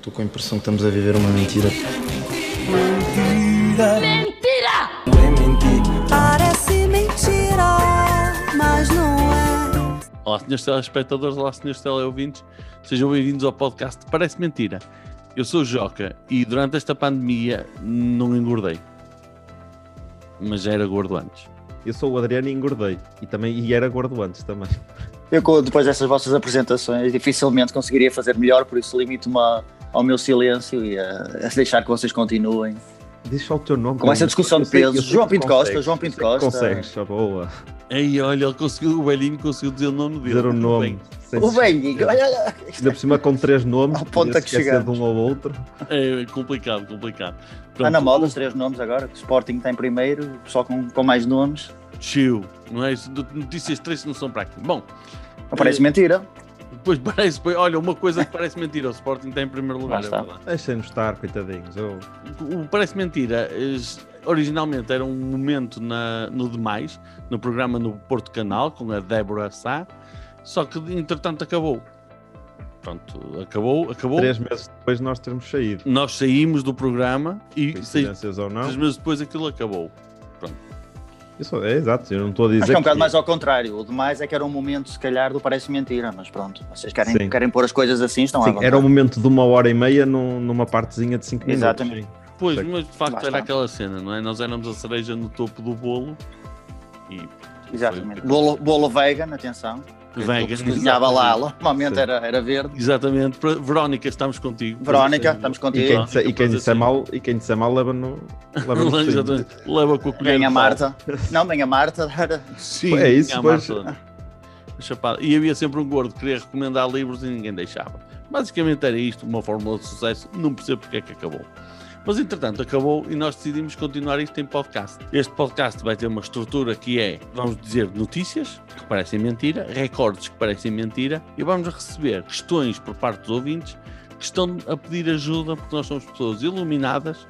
Estou com a impressão que estamos a viver uma mentira. Parece mentira, mas não é. Olá, senhores telespectadores, olá, senhores teleouvintes, sejam bem-vindos ao podcast Parece Mentira. Eu sou o Joca e durante esta pandemia não engordei, mas já era gordo antes. Eu sou o Adriano e engordei. E, também, e era gordo antes também. Eu, depois dessas vossas apresentações, dificilmente conseguiria fazer melhor, por isso limito-me a- ao meu silêncio e a, a deixar que vocês continuem. Diz só o teu nome. Com essa discussão de pesos. João Pinto Costa, João Pinto Costa. Consegues, só boa. Ei, olha, ele conseguiu, o velhinho conseguiu dizer o nome dele. Dizer o nome. O velhinho, esquecer. olha. Ainda por cima com três nomes. Ao ponto a que chegamos. de um ou outro. É complicado, complicado. Está na moda os três nomes agora, que o Sporting tem primeiro, o pessoal com, com mais nomes. Chill, não é? Isso, Notícias três não são para aqui. Bom, Não parece mentira. Depois parece, olha, uma coisa que parece mentira, o Sporting está em primeiro lugar, é. Deixem-nos estar, coitadinhos. Eu... O Parece Mentira, originalmente era um momento na, no Demais, no programa no Porto Canal, com a Débora Sá, só que entretanto acabou. Pronto, acabou, acabou. Três meses depois de nós termos saído. Nós saímos do programa e seis, Coincidências ou não. três meses depois aquilo acabou. Isso é exato, eu não estou a dizer. Acho que é um bocado que- mais ao contrário. O demais é que era um momento, se calhar, do parece mentira, mas pronto. Vocês querem, Sim. querem pôr as coisas assim, estão Sim, era um momento de uma hora e meia num- numa partezinha de cinco minutos. Exatamente. sim. Pois, Sei. mas de facto era aquela cena, não é? Nós éramos a cereja no topo do bolo e Exatamente. Foi- Bolo, bolo vegan, atenção. Se cozinhava lá, exatamente. normalmente Sim. era, era verde. Exatamente. Verónica, estamos contigo. Verónica, estamos E contigo. quem, disser, e quem disser assim. mal, e quem disser mal leva no. Leva no. Leva com a colher. Vem a Marta. Não, vem a Marta. Era... Sim, É isso, pois. Marta. Chapada. E havia sempre um gordo que queria recomendar livros e ninguém deixava. Basicamente era isto, uma fórmula de sucesso. Não percebo porque é que acabou. Mas entretanto acabou e nós decidimos continuar isto em podcast. Este podcast vai ter uma estrutura que é, vamos dizer, notícias que parecem mentira, recordes que parecem mentira e vamos receber questões por parte dos ouvintes que estão a pedir ajuda porque nós somos pessoas iluminadas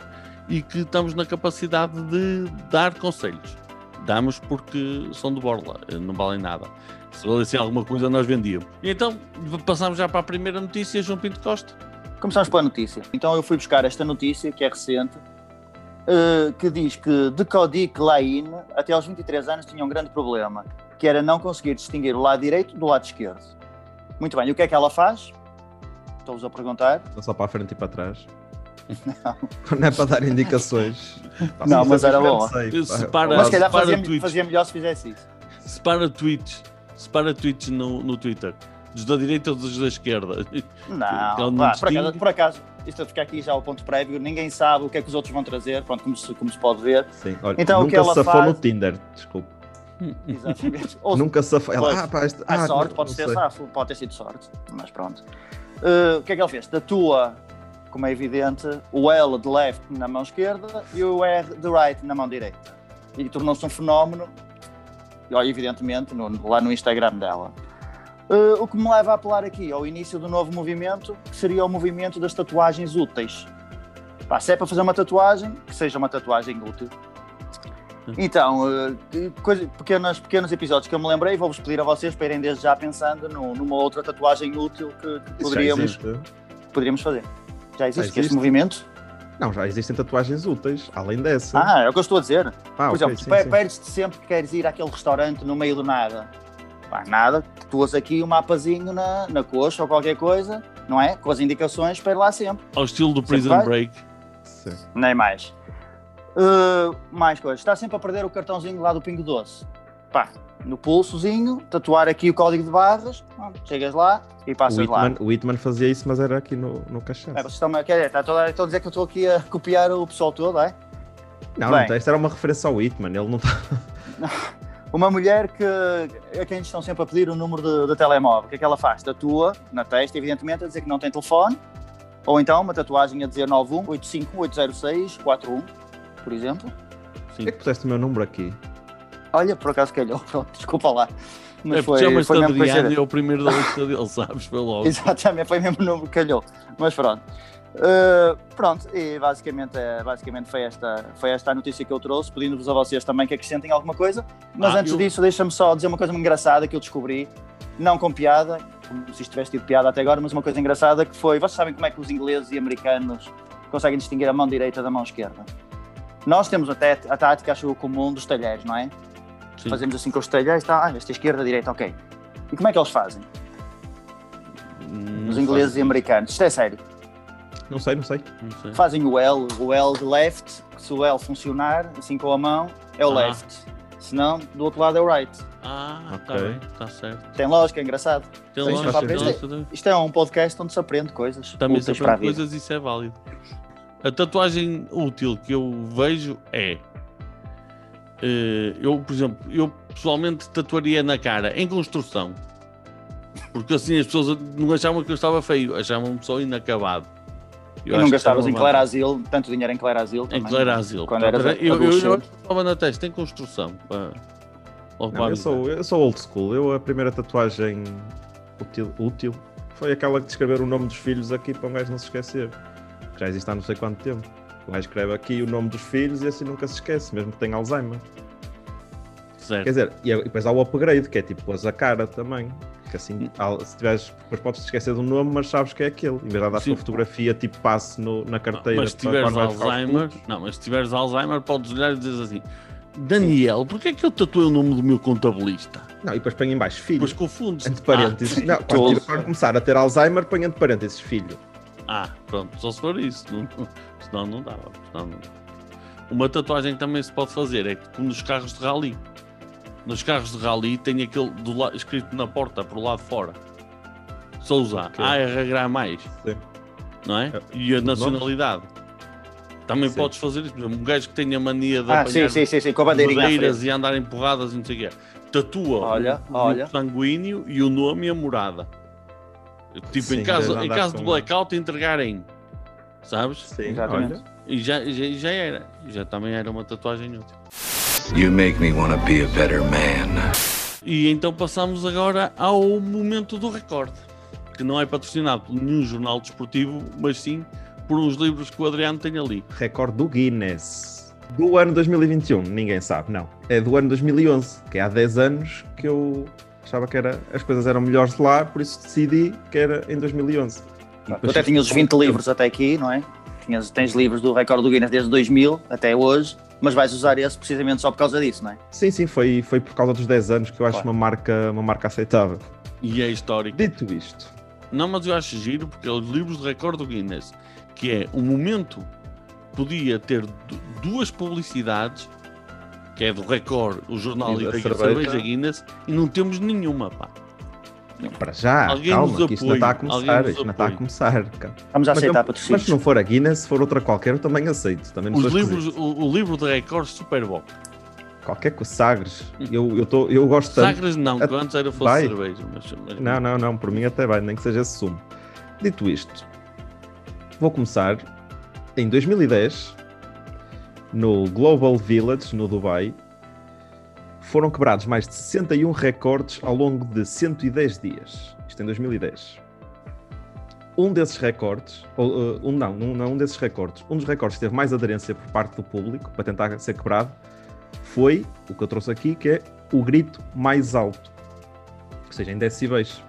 e que estamos na capacidade de dar conselhos. Damos porque são de borla, não valem nada. Se valessem alguma coisa, nós vendíamos. Então, passamos já para a primeira notícia, João Pinto Costa. Começamos pela notícia. Então eu fui buscar esta notícia, que é recente, eh, que diz que Decodic Lain, até aos 23 anos, tinha um grande problema, que era não conseguir distinguir o lado direito do lado esquerdo. Muito bem, e o que é que ela faz? Estou-vos a perguntar. Não só para a frente e para trás. Não é para dar indicações. Pá, Não, mas era bom. sei. Separa- Mas se calhar para fazia, fazia melhor se fizesse isso. Separa tweets, separa tweets no, no Twitter. Dos da direita ou dos da esquerda. Não, não vá, por, acaso, por acaso, isto fica aqui já o ponto prévio, ninguém sabe o que é que os outros vão trazer, pronto, como se, como se pode ver. Sim, olha, Então, o que nunca ela se safou faz- no Tinder, desculpe. Exatamente. Ou Nunca se safou. Ela, Pois. ah, pá, isto, A ah, sorte não- pode não ser safo, pode ter sido sorte, mas pronto. Uh, o que é que ele fez? Tatua, como é evidente, o L de left na mão esquerda e o R de right na mão direita. E tornou-se um fenómeno, e, evidentemente, no- lá no Instagram dela. Uh, o que me leva a apelar aqui ao início do novo movimento, que seria o movimento das tatuagens úteis. Pá, se é para fazer uma tatuagem, que seja uma tatuagem útil. Então, uh, que coisa- pequenos, pequenos episódios que eu me lembrei, vou-vos pedir a vocês para irem desde já pensando no- numa outra tatuagem útil que, que poderíamos, existe. poderíamos fazer. Já existe, Já que este existe. movimento? Não, já existem tatuagens úteis, além dessa. Ah, é o que eu estou a dizer. Ah, Por ok, exemplo, sim, pe- sim. perdes-te sempre que queres ir àquele restaurante no meio do nada. Pá, nada, tatuas aqui um mapazinho na, na coxa ou qualquer coisa, não é? Com as indicações para ir lá sempre. Ao estilo do Sempre Prison vai? Break. Sim. Nem mais. Uh, mais coisas. Está sempre a perder o cartãozinho lá do Pingo Doce. Pá, no pulsozinho, tatuar aqui o código de barras, pronto, chegas lá e O passas lá. O Whitman fazia isso, mas era aqui no, no cachaço. É, vocês estão, quer dizer, está toda, estão a dizer que eu estou aqui a copiar o pessoal todo, é? não, bem. não, esta era uma referência ao Whitman, ele não está. Uma mulher que a quem estão sempre a pedir o número de, de telemóvel, o que é que ela faz? Tatua na testa, evidentemente, a dizer que não tem telefone, ou então uma tatuagem a dizer 91 851 806 41, por exemplo. Que é que puseste o meu número aqui? Olha, por acaso calhou, pronto, desculpa lá. Mas é foi, foi mesmo e é o primeiro da lista dele, sabes? Foi logo. Exatamente, foi mesmo o número que calhou. Mas pronto. Uh, pronto, e basicamente, é- basicamente foi, esta, foi esta a notícia que eu trouxe, pedindo-vos a vocês também que acrescentem alguma coisa. Mas Ah, antes eu- disso, deixa-me só dizer uma coisa engraçada que eu descobri, não com piada, como se isto tivesse tido piada até agora, mas uma coisa engraçada que foi, vocês sabem como é que os ingleses e americanos conseguem distinguir a mão direita da mão esquerda? Nós temos até a tática, acho eu, comum dos talheres, não é? Sim. Fazemos assim com os talheres, tá, ah, esta é esquerda, direita, ok. E como é que eles fazem? Os ingleses faço e americanos, isto é sério. Não sei, não sei. Não sei. Fazem o L, o L de left, se o L funcionar, assim com a mão, é o Ah. left. Se não, do outro lado é o right. Ah, está Ok. bem, está certo. Tem lógica, é engraçado. Tem lógica, faz tem sentido. lógica. Isto é um podcast onde se aprende coisas. Também se aprende coisas, isso é válido. A tatuagem útil que eu vejo é. eh, eu, por exemplo, eu pessoalmente tatuaria na cara em construção. Porque assim as pessoas não achavam que eu estava feio, achavam-me só inacabado. E Eu não que gastavas em uma Clara vantagem. Asilo, tanto dinheiro em Clara Asilo Em também. Clara Asilo. Quando eras eu, eu, eu, estava na testa em construção. Para, Não, eu, sou, eu sou old school. Eu, a primeira tatuagem útil, útil foi aquela de escrever o nome dos filhos aqui para um gajo não se esquecer. Que já existe há não sei quanto tempo. O gajo escreve aqui o nome dos filhos e assim nunca se esquece, mesmo que tenha Alzheimer. Certo. Quer dizer, e depois há o upgrade, que é tipo pôs a cara também. Que assim, se tiveres, depois podes esquecer do nome, mas sabes que é aquele. Em vez de dar a Sim. tua fotografia, tipo passe no- na carteira. mas se tiveres Alzheimer, não, mas se tiveres Alzheimer, podes olhar e dizer assim: Daniel, porquê é que eu tatuei o nome do meu contabilista? Não, e depois põe em baixo filho. Depois confundes. Entre parênteses. Ah, não, quando começar a ter Alzheimer, põe entre parênteses filho. Ah, pronto, só se for isso. Não, senão não dava. Senão não. Uma tatuagem que também se pode fazer é como nos carros de rally. Nos carros de rally tem aquele do la- escrito na porta, por lá de fora. Souza, Ok. ARH mais. Sim. Não é? É, E a nacionalidade. Também Sim. podes fazer isso. Por exemplo, um gajo que tenha mania de Ah, sim, sim, sim, sim, com bandeiras e andar empurradas e não sei o quê. Tatua Olha, o, o olha. sanguíneo e o nome e a morada. Tipo, Sim, em caso, em caso de blackout, entregarem. Sabes? Sim, Exatamente. olha. E já, já, já era. Já também era uma tatuagem útil. You make me want to be a better man. E então passamos agora ao momento do recorde. Que não é patrocinado por nenhum jornal desportivo, mas sim por uns livros que o Adriano tem ali. Recorde do Guinness. Do ano 2021, ninguém sabe, não. É do ano 2011, que é há 10 anos que eu achava que era, as coisas eram melhores lá, por isso decidi que era em 2011. E Tu até tinhas os fiz- 20 livros até aqui, não é? Tinhas, tens livros do recorde do Guinness desde 2000 até hoje, mas vais usar esse precisamente só por causa disso, não é? Sim, sim, foi, foi por causa dos 10 anos que eu acho Claro. uma, marca, uma marca aceitável. E é histórico. Dito isto, Não, mas eu acho giro porque é os livros de recorde do Guinness, que é um momento podia ter du- duas publicidades, que é do recorde, o jornal E e da da cerveja. cerveja Guinness, e não temos nenhuma, pá. Para já, Alguém calma, que isto não está a começar, isto não está a começar. calma. Vamos a Mas, aceitar patrocínios. mas se não for a Guinness, se for outra qualquer, eu também aceito. Também Os livros, o, o livro de recorde super bom. Qualquer coisa, Sagres. Eu, eu, tô, eu gosto tanto. Sagres não, que antes era fosse Vai. cerveja. Mas, mas- Não, não, não, por mim até vai, nem que seja esse sumo. Dito isto, vou começar em 2010, no Global Village, no Dubai. Foram quebrados mais de 61 recordes ao longo de 110 dias. Isto em 2010. Um desses recordes, ou, uh, um, não, um, não, um desses recordes, um dos recordes que teve mais aderência por parte do público para tentar ser quebrado foi o que eu trouxe aqui, que é o grito mais alto, ou seja, em decibéis.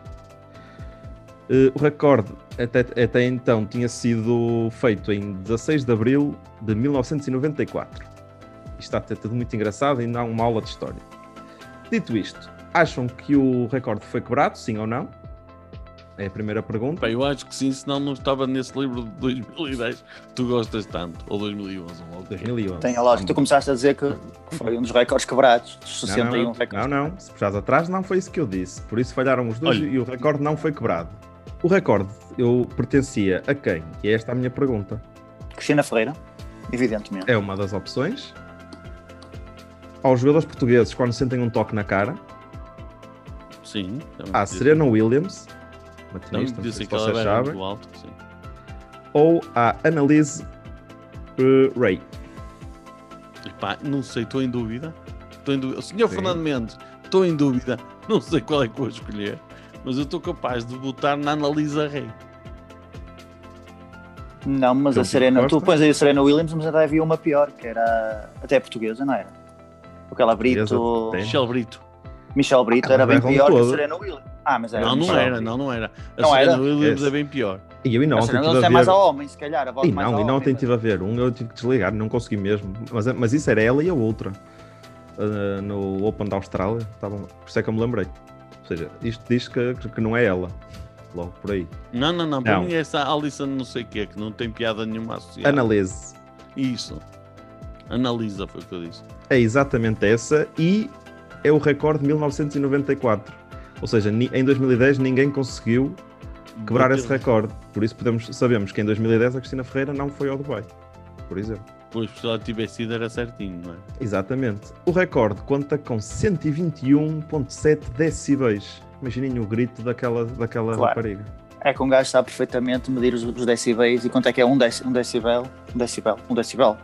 Eh, o recorde até, até então tinha sido feito em 16 de abril de 1994. Isto está a ter tudo muito engraçado e há uma aula de história. Dito isto, acham que o recorde foi quebrado, sim ou não? É a primeira pergunta. Pá, eu acho que sim, senão não estava nesse livro de 2010 que tu gostas tanto. Ou 2011, ou logo. 2011. Tem a lógica. Tu começaste a dizer que foi um dos recordes quebrados, dos Não, 61 não, recordes. não, não, se puxares atrás não foi isso que eu disse. Por isso falharam os dois Olha. e o recorde não foi quebrado. O recorde eu pertencia a quem? E é esta a minha pergunta. Cristina Ferreira, evidentemente. É uma das opções. Aos jogadores portugueses quando sentem um toque na cara. Sim. À Serena Williams, Também não podia sei se vocês sabem. alto. Ou à Annalise eh, Ray. Epá, não sei, estou em dúvida. Estou em dúvida. Senhor Sim. Fernando Mendes, estou em dúvida. Não sei qual é que vou escolher, mas eu estou capaz de votar na Analisa Rei. Não, mas a Serena, tu pões aí a Serena Williams, mas até havia uma pior, que era até portuguesa, não era? Aquela Brito. Portuguesa, tem. Michel Brito. Michel Brito Ah, era bem erram pior que a todo. Serena Williams. Ah, mas era Não, não era, Brito. não, não era. A Não Serena era? Williams Esse. é bem pior. E eu e não, A Serena Williams a é mais ver... a homem, se calhar. A voz E mais não, a e não mas- estive a ver um, eu tive que desligar, não consegui mesmo. Mas, mas isso era ela e a outra. Ah, no Open da Austrália, estavam, por isso é que eu me lembrei. Ou seja, isto diz que, que não é ela. Logo por aí. Não, não, não. Para Não. mim é essa Alison não sei o quê, que não tem piada nenhuma associada. Analise. Isso. Analisa, foi o que eu disse. É exatamente essa e é o recorde de 1994. Ou seja, em 2010 ninguém conseguiu quebrar esse recorde. Por isso podemos, sabemos que em 2010 a Cristina Ferreira não foi ao Dubai. Por exemplo. Pois, se ela tivesse sido, era certinho, não é? Exatamente. O recorde conta com 121.7 decibéis. Imaginem o grito daquela, daquela Claro. rapariga. É que um gajo sabe perfeitamente medir os, os decibéis e quanto é que é um, dec, um decibel. Um decibel. Um decibel.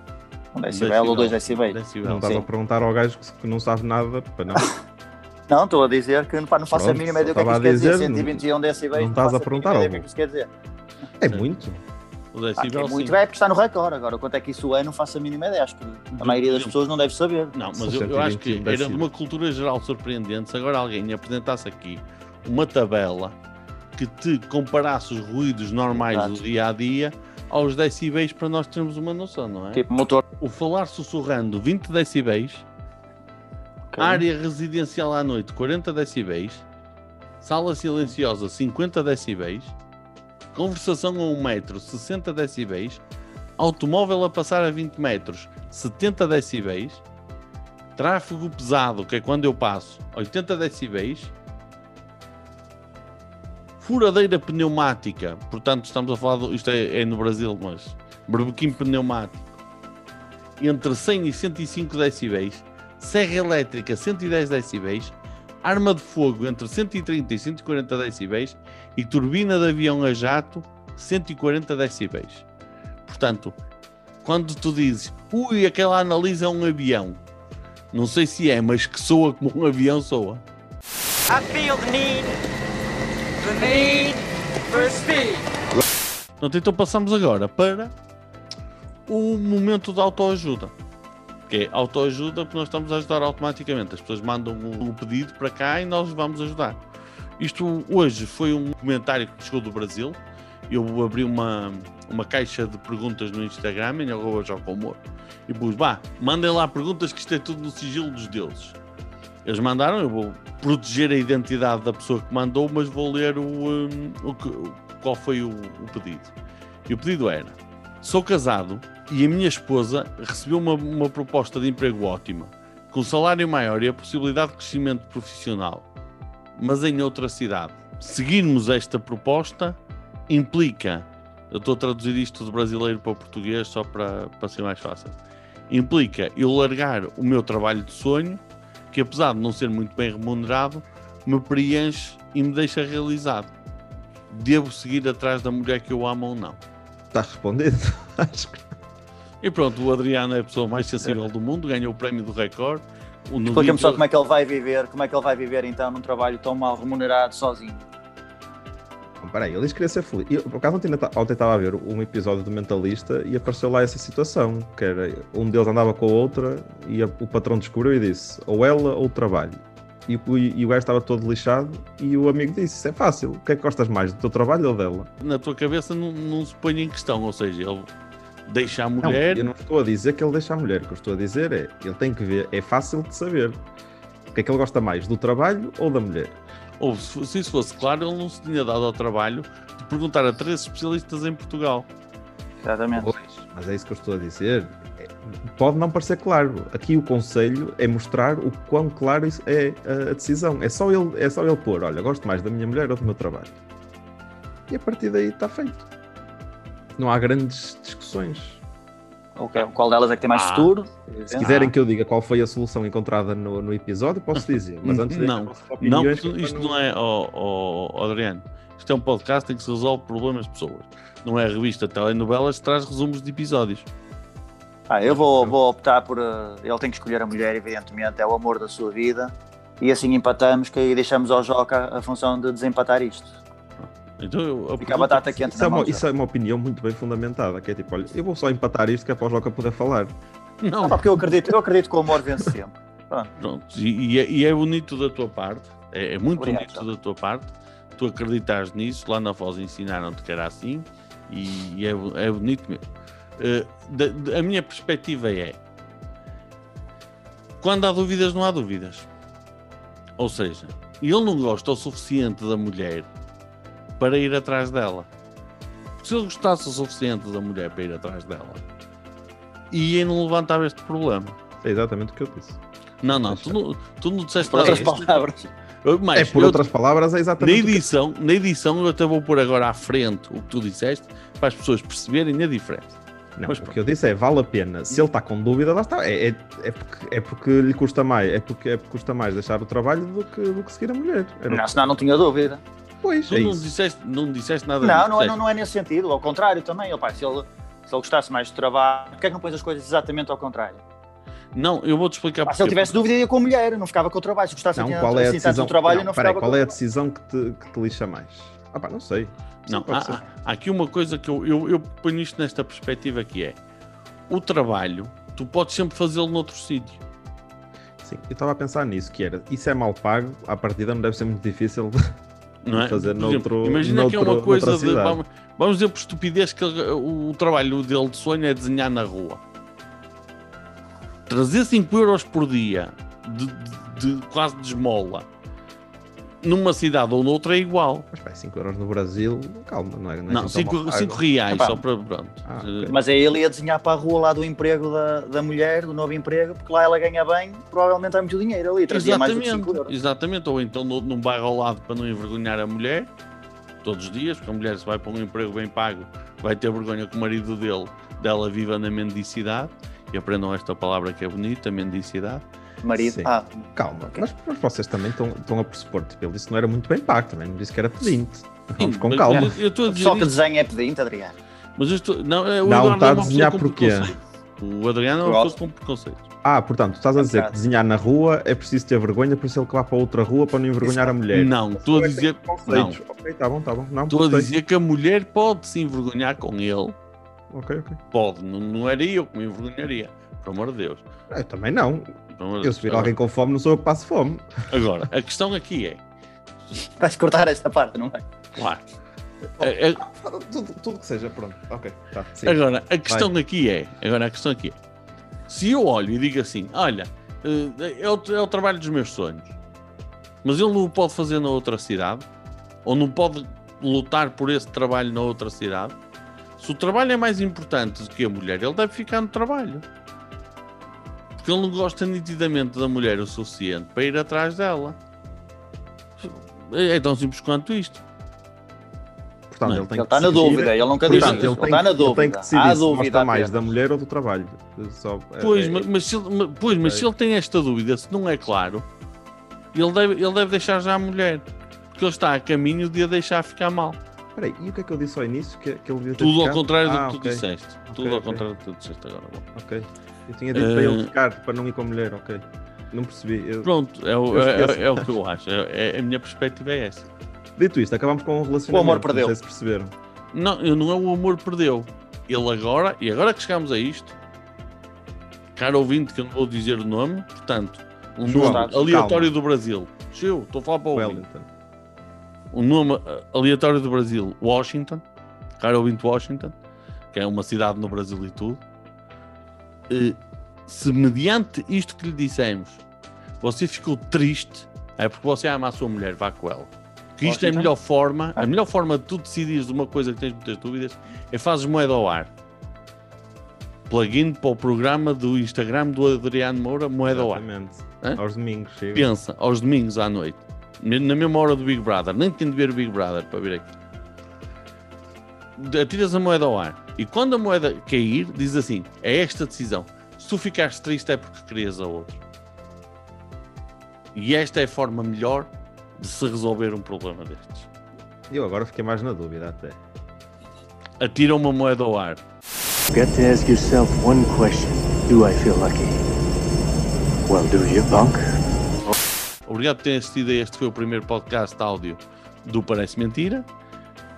Um decibel, ou dois decibéis. Decibel. Não estás a perguntar ao gajo que, não sabe nada. Pá, não. Não, estou a dizer que pá, não faço a Pronto, mínima ideia do que é que isso quer a dizer. dizer, 121 decibéis. não estás a perguntar ao que é que isso quer dizer. É muito. O que decibel, é muito sim. é porque está no recorde. Agora, quanto é que isso é, não faço a mínima ideia. Acho que a maioria das pessoas não deve saber. Não, mas eu, eu acho que 121 era de uma cultura geral surpreendente se agora alguém apresentasse aqui uma tabela que te comparasse os ruídos normais Exato. do dia a dia aos decibéis para nós termos uma noção, não é? Tipo, motor. O falar sussurrando 20 decibéis, ok. área residencial à noite 40 decibéis, sala silenciosa 50 decibéis, conversação a 1 metro 60 decibéis, automóvel a passar a 20 metros 70 decibéis, tráfego pesado, que é quando eu passo, 80 decibéis, furadeira pneumática, portanto estamos a falar, do, isto é, é no Brasil, mas berbequim pneumático, entre 100 e 105 decibéis, serra elétrica 110 decibéis, arma de fogo entre 130 e 140 decibéis e turbina de avião a jato 140 decibéis. Portanto, quando tu dizes, ui, aquela analisa um avião, não sei se é, mas que soa como um avião soa. I feel need, the need speed. Portanto, então passamos agora para o momento da autoajuda. Que é autoajuda porque nós estamos a ajudar automaticamente. As pessoas mandam um, um pedido para cá e nós vamos ajudar. Isto hoje foi um comentário que chegou do Brasil. Eu abri uma, uma caixa de perguntas no Instagram, em arroba Jocomor, e pus, vá, mandem lá perguntas que isto é tudo no sigilo dos deuses. Eles mandaram, eu vou proteger a identidade da pessoa que mandou, mas vou ler o, hum, o que- qual foi o, o pedido. E o pedido era: Sou casado e a minha esposa recebeu uma, uma proposta de emprego ótima, com salário maior e a possibilidade de crescimento profissional, mas em outra cidade. Seguirmos esta proposta implica, eu estou a traduzir isto de brasileiro para português só para, para ser mais fácil, implica eu largar o meu trabalho de sonho, que apesar de não ser muito bem remunerado, me preenche e me deixa realizado. Devo seguir atrás da mulher que eu amo ou não? Está respondido. Acho que E pronto, o Adriano é a pessoa mais sensível do mundo, ganhou o prémio do recorde. O no Explica-me só como é que ele vai viver, como é que ele vai viver então num trabalho tão mal remunerado sozinho. Não, Peraí, ele disse que queria ser feliz. Eu, por acaso, ontem ontem estava a ver um episódio do Mentalista e apareceu lá essa situação, que era um deles andava com a outra e a- o patrão descobriu e disse ou ela ou o trabalho. E, o- e o gajo estava todo lixado e o amigo disse, isso é fácil, o que é que gostas mais, do teu trabalho ou dela? na tua cabeça não, não se põe em questão, ou seja, ele deixa a Não, mulher. eu não estou a dizer que ele deixa a mulher, o que eu estou a dizer é, ele tem que ver, é fácil de saber. O que é que ele gosta mais, do trabalho ou da mulher? Ou se, isso fosse claro, ele não se tinha dado ao trabalho de perguntar a três especialistas em Portugal. Exatamente. Pois, mas é isso que eu estou a dizer. É, Pode não parecer claro. Aqui o conselho é mostrar o quão claro é a- a decisão. É só, ele, é só ele pôr, olha, gosto mais da minha mulher ou do meu trabalho. E a partir daí está feito. Não há grandes discussões. Ok, Qual delas é que tem mais Ah. futuro? Se quiserem que eu diga qual foi a solução encontrada no, no episódio, posso dizer. Mas antes Não, Não, isto não é, ó, ó, Adriano, isto é um podcast em que se resolve problemas de pessoas. Não é a revista Telenovelas que traz resumos de episódios. Ah, eu vou, vou optar por. eh, ele tem que escolher a mulher, evidentemente, é o amor da sua vida. E assim empatamos, que aí deixamos ao Joca a função de desempatar isto. Então, eu- a Fica a batata quente Isso é, uma, isso é uma opinião muito bem fundamentada, que é tipo, olha, eu vou só empatar isto que é para o Joca poder falar. Não, Ah, pá, porque eu acredito, eu acredito que o amor vence sempre. Pronto. Pronto, e, e é, e é bonito da tua parte, é, é muito Obrigado, bonito da tua parte, tu acreditas nisso, lá na Foz ensinaram-te que era assim, e, e é, é bonito mesmo. Eh, da- da- a minha perspectiva é, quando há dúvidas, não há dúvidas. Ou seja, ele não gosta o suficiente da mulher para ir atrás dela. Se ele gostasse o suficiente da mulher para ir atrás dela, ia não levantava este problema. É exatamente o que eu disse. Não, não, tu não, tu não disseste Por outras palavras. Mas é por eu- outras palavras, é na exatamente que edição, na edição eu até vou pôr agora à frente o que tu disseste para as pessoas perceberem a diferença. Não, Mas o pronto. que eu disse é, vale a pena. Se ele está com dúvida, lá está. É, é, é, porque, é porque lhe custa mais, é porque, é porque custa mais deixar o trabalho do que, do que seguir a mulher. Era Não, que- senão não tinha dúvida. Pois, Tu é não isso. disseste, não disseste nada Não, disso, não é, disseste. não, não é nesse sentido. Ao contrário também. Opa, se, ele, se ele gostasse mais do trabalho, porquê é que não pões as coisas exatamente ao contrário? Não, eu vou-te explicar Ah, se ele tivesse dúvida, ia com a mulher, não ficava com o trabalho. Se gostasse Não, qual é a assim, decisão? do trabalho, não, não, peraí, qual com é a decisão que te, que te lixa mais? Ah pá, não sei. Não, ser. há- há aqui uma coisa que eu, eu, eu ponho isto nesta perspectiva que é o trabalho, tu podes sempre fazê-lo noutro sítio. Sim, eu estava a pensar nisso, que era, isso é mal pago, à partida não deve ser muito difícil. Não é? Fazer exemplo, noutro- imagina que é uma noutro- coisa de. Vamos, vamos dizer por estupidez que ele- o, o trabalho dele de sonho é desenhar na rua. Trazer 5 euros por dia de, de- de quase de esmola numa cidade ou noutra é igual. Mas pá, 5 euros no Brasil, calma, não é? Não, é Não, assim 5 reais Epá. só para. Pronto. Ah, Eh, ok. Mas aí ele ia desenhar para a rua lá do emprego da, da mulher, do novo emprego, porque lá ela ganha bem, provavelmente há muito dinheiro ali, trazia mais do que 5 Exatamente, euros. exatamente, ou então no- num bairro ao lado para não envergonhar a mulher, todos os dias, porque a mulher se vai para um emprego bem pago, vai ter vergonha que o marido dele, dela viva na mendicidade, e aprendam esta palavra que é bonita, mendicidade. Marido. Sim. Ah, Calma, mas, mas vocês também estão, estão a pressupor, tipo, ele disse que não era muito bem pago, também não disse que era pedinte. Vamos Sim, com mas calma. Eu, eu estou a dizer só que isto, desenho é pedinte, Adriano. mas eu estou, não, é, o Não, está é a uma desenhar porquê? O Adriano é uma pessoa com preconceito. Ah, portanto, tu estás a dizer que desenhar na rua é preciso ter vergonha, por isso ele que vai para outra rua para não envergonhar a mulher. Não, estou a dizer, não. Ok, tá bom, tá bom. Não, estou a dizer que a mulher pode se envergonhar com ele, Ok, ok. pode, não, não era eu que me envergonharia, por amor de Deus. Eu também não. De Eu se vir alguém com fome, não sou eu que passo fome. Agora, a questão aqui é, Vais cortar esta parte, não é? claro, a- a- Tudo, tudo que seja, pronto. Ok, tá. Sim. agora a questão aqui é, agora a questão aqui é, se eu olho e digo assim, olha, eh, é o, é o trabalho dos meus sonhos, mas ele não o pode fazer na outra cidade, ou não pode lutar por esse trabalho na outra cidade, se o trabalho é mais importante do que a mulher, ele deve ficar no trabalho. Porque ele não gosta nitidamente da mulher o suficiente para ir atrás dela. É tão simples quanto isto. Portanto, Não, ele tem Ele que está na dúvida, ele nunca disse Portanto, isso. ele Ele tem, está na que- ele tem dúvida. que decidir Há se dúvida. gosta mais apenas. da mulher ou do trabalho. Só, é- Pois, é- mas, mas se ele, pois, mas se ele tem esta dúvida, se não é claro, ele deve, ele deve deixar já a mulher. Porque ele está a caminho de a deixar ficar mal. Peraí, e o que é que eu disse ao início? Que, que ele Tudo ao contrário do Ah, que tu disseste. Tudo ok. ao contrário do que tu disseste agora. Bom. Ok. Eu tinha dito para ele Eh, ficar, para não ir com a mulher, ok. Não percebi. Eu- Pronto, é o, é, é- o que eu acho. É, é- a minha perspectiva é essa. Dito isto, acabamos com um relacionamento. O amor perdeu. Não sei se perceberam. Não, eu- não é o amor perdeu. Ele agora, e agora que chegamos a isto, caro ouvinte, que eu não vou dizer o nome, portanto, um João, nome calma. aleatório do Brasil. Chiu, estou a falar para o. Wellington. um nome uh, aleatório do Brasil, Washington, caro ouvinte Washington, que é uma cidade no Brasil e tudo. Eh, se mediante isto que lhe dissemos, você ficou triste, é porque você ama a sua mulher, vá com ela. Que isto é a melhor forma, a melhor forma de tu decidires de uma coisa que tens muitas dúvidas, é fazes moeda ao ar. Plugin para o programa do Instagram do Adriano Moura, moeda ao ar. Exatamente. Aos domingos, chega. Pensa, aos domingos à noite, na mesma hora do Big Brother, nem tem de ver o Big Brother para vir aqui. Atiras a moeda ao ar e quando a moeda cair, diz assim: é esta decisão. Se tu ficares triste é porque querias a outra. E esta é a forma melhor de se resolver um problema destes. Eu agora fiquei mais na dúvida até. Atira uma moeda ao ar. Got to ask yourself one question. Do I feel lucky? Well, do you, punk? Obrigado por terem assistido a este foi o primeiro podcast áudio do Parece Mentira.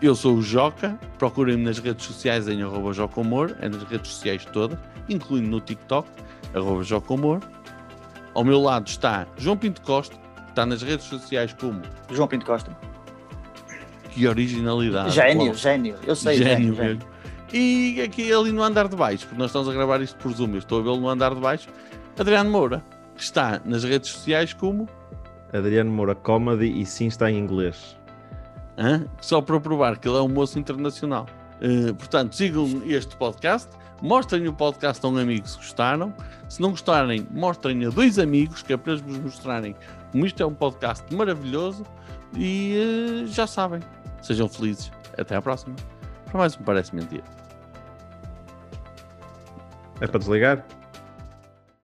Eu sou o Joca, procurem-me nas redes sociais em arroba Jocomor, é nas redes sociais todas, incluindo no TikTok, arroba Jocomor. Ao meu lado está João Pinto Costa, que está nas redes sociais como João Pinto Costa. que originalidade. gênio, gênio. Eu sei, Gênio gênio. gênio. mesmo. E aqui ali no andar de baixo, porque nós estamos a gravar isto por Zoom, eu estou a vê-lo no andar de baixo, Adriano Moura, que está nas redes sociais como Adriano Moura Comedy e sim está em inglês. Só para provar que ele é um moço internacional. Eh, portanto, sigam este podcast, mostrem o podcast a um amigo se gostaram. Se não gostarem, mostrem a dois amigos, que é para vos mostrarem como isto é um podcast maravilhoso. E eh, já sabem, sejam felizes. Até à próxima. Para mais um Parece Mentira. É para desligar?